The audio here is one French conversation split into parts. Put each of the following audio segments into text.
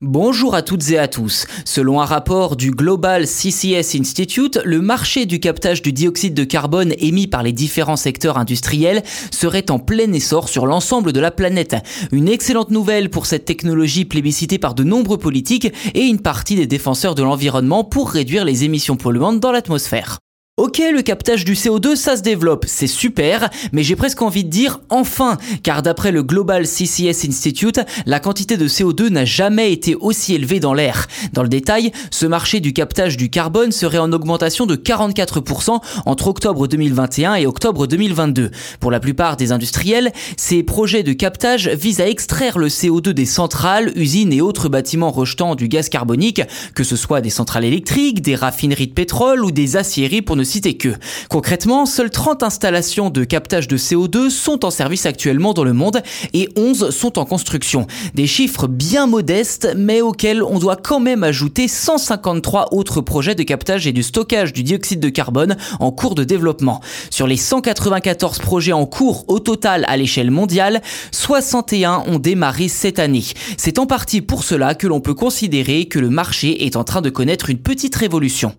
Bonjour à toutes et à tous. Selon un rapport du Global CCS Institute, le marché du captage du dioxyde de carbone émis par les différents secteurs industriels serait en plein essor sur l'ensemble de la planète. Une excellente nouvelle pour cette technologie plébiscitée par de nombreux politiques et une partie des défenseurs de l'environnement pour réduire les émissions polluantes dans l'atmosphère. Ok, le captage du CO2, ça se développe, c'est super, mais j'ai presque envie de dire enfin, car d'après le Global CCS Institute, la quantité de CO2 n'a jamais été aussi élevée dans l'air. Dans le détail, ce marché du captage du carbone serait en augmentation de 44% entre octobre 2021 et octobre 2022. Pour la plupart des industriels, ces projets de captage visent à extraire le CO2 des centrales, usines et autres bâtiments rejetant du gaz carbonique, que ce soit des centrales électriques, des raffineries de pétrole ou des aciéries pour ne citer que. Concrètement, seules 30 installations de captage de CO2 sont en service actuellement dans le monde et 11 sont en construction. Des chiffres bien modestes mais auxquels on doit quand même ajouter 153 autres projets de captage et du stockage du dioxyde de carbone en cours de développement. Sur les 194 projets en cours au total à l'échelle mondiale, 61 ont démarré cette année. C'est en partie pour cela que l'on peut considérer que le marché est en train de connaître une petite révolution.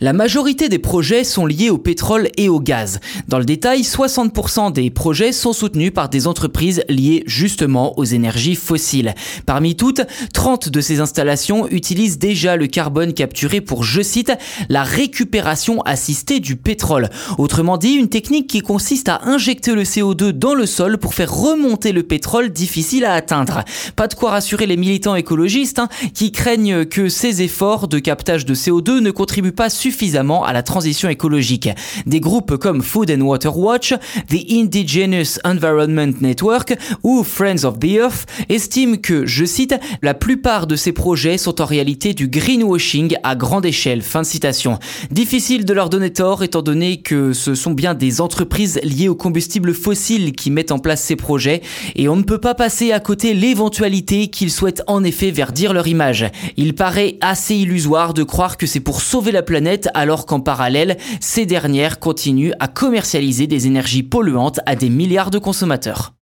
La majorité des projets sont liés au pétrole et au gaz. Dans le détail, 60% des projets sont soutenus par des entreprises liées justement aux énergies fossiles. Parmi toutes, 30 de ces installations utilisent déjà le carbone capturé pour, je cite, la récupération assistée du pétrole. Autrement dit, une technique qui consiste à injecter le CO2 dans le sol pour faire remonter le pétrole difficile à atteindre. Pas de quoi rassurer les militants écologistes hein, qui craignent que ces efforts de captage de CO2 ne contribuent pas suffisamment à la transition écologique. Des groupes comme Food and Water Watch, The Indigenous Environment Network ou Friends of the Earth estiment que, je cite, la plupart de ces projets sont en réalité du greenwashing à grande échelle. Fin de citation. Difficile de leur donner tort étant donné que ce sont bien des entreprises liées aux combustibles fossiles qui mettent en place ces projets et on ne peut pas passer à côté l'éventualité qu'ils souhaitent en effet verdir leur image. Il paraît assez illusoire de croire que c'est pour sauver la planète alors qu'en parallèle, ces dernières continuent à commercialiser des énergies polluantes à des milliards de consommateurs.